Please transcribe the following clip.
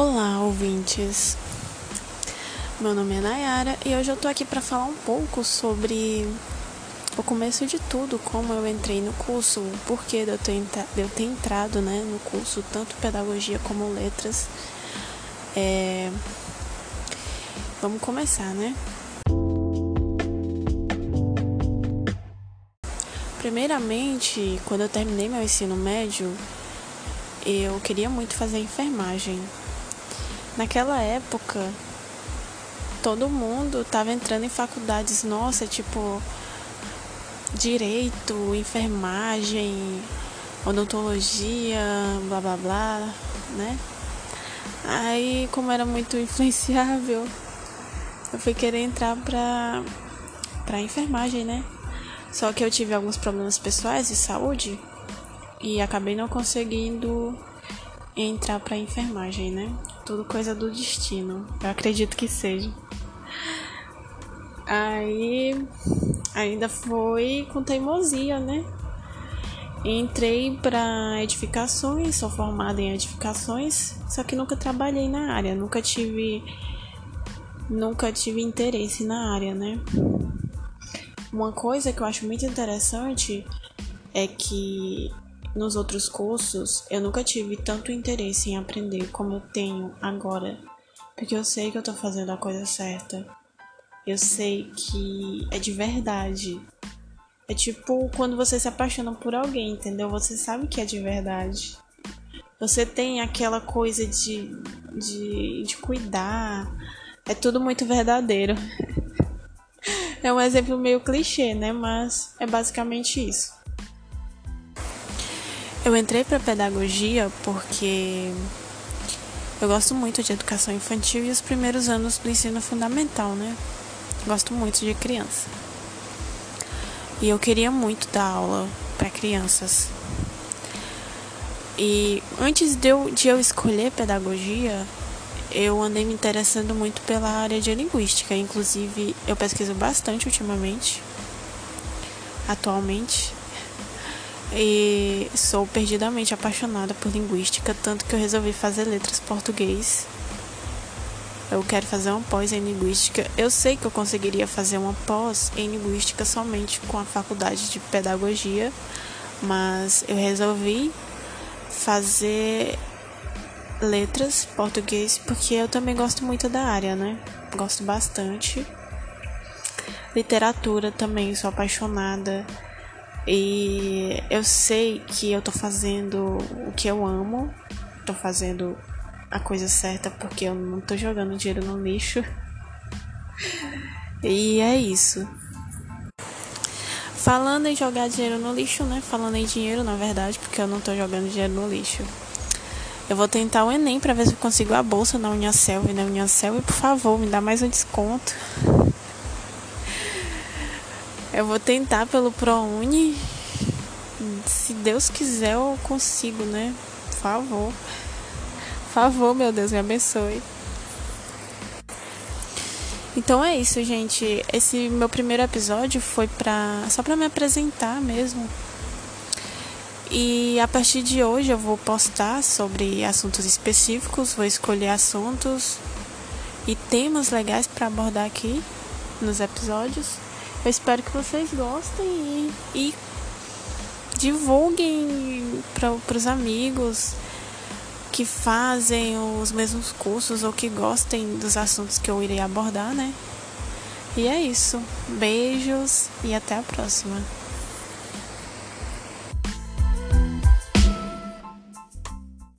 Olá, ouvintes. Meu nome é Nayara e hoje eu tô aqui para falar um pouco sobre o começo de tudo, como eu entrei no curso, o porquê de eu ter, de eu ter entrado né, no curso, tanto pedagogia como letras. É... Vamos começar, né? Primeiramente, quando eu terminei meu ensino médio, eu queria muito fazer enfermagem. Naquela época, todo mundo estava entrando em faculdades, nossa, tipo direito, enfermagem, odontologia, blá blá blá, né? Aí, como era muito influenciável, eu fui querer entrar pra, pra enfermagem, né? Só que eu tive alguns problemas pessoais de saúde e acabei não conseguindo entrar para enfermagem, né? Tudo coisa do destino. Eu acredito que seja. Aí ainda foi com teimosia, né? Entrei para edificações, sou formada em edificações, só que nunca trabalhei na área, nunca tive nunca tive interesse na área, né? Uma coisa que eu acho muito interessante é que nos outros cursos, eu nunca tive tanto interesse em aprender como eu tenho agora, porque eu sei que eu tô fazendo a coisa certa. Eu sei que é de verdade. É tipo quando você se apaixona por alguém, entendeu? Você sabe que é de verdade. Você tem aquela coisa de, de, de cuidar. É tudo muito verdadeiro. é um exemplo meio clichê, né? Mas é basicamente isso. Eu entrei para pedagogia porque eu gosto muito de educação infantil e os primeiros anos do ensino fundamental, né? Gosto muito de criança. E eu queria muito dar aula para crianças. E antes de eu, de eu escolher pedagogia, eu andei me interessando muito pela área de linguística. Inclusive, eu pesquiso bastante ultimamente, atualmente. E sou perdidamente apaixonada por linguística, tanto que eu resolvi fazer letras português. Eu quero fazer uma pós em linguística. Eu sei que eu conseguiria fazer uma pós em linguística somente com a faculdade de pedagogia, mas eu resolvi fazer letras português porque eu também gosto muito da área, né? Gosto bastante. Literatura também, sou apaixonada. E eu sei que eu tô fazendo o que eu amo, tô fazendo a coisa certa porque eu não tô jogando dinheiro no lixo. E é isso. Falando em jogar dinheiro no lixo, né? Falando em dinheiro, na verdade, porque eu não tô jogando dinheiro no lixo. Eu vou tentar o Enem para ver se eu consigo a bolsa na Uniacel e na Uniacel e por favor, me dá mais um desconto. Eu vou tentar pelo ProUni. Se Deus quiser, eu consigo, né? Por favor. Por favor, meu Deus, me abençoe. Então é isso, gente. Esse meu primeiro episódio foi pra, só para me apresentar mesmo. E a partir de hoje eu vou postar sobre assuntos específicos, vou escolher assuntos e temas legais para abordar aqui nos episódios. Eu espero que vocês gostem e, e divulguem para os amigos que fazem os mesmos cursos ou que gostem dos assuntos que eu irei abordar, né? E é isso. Beijos e até a próxima.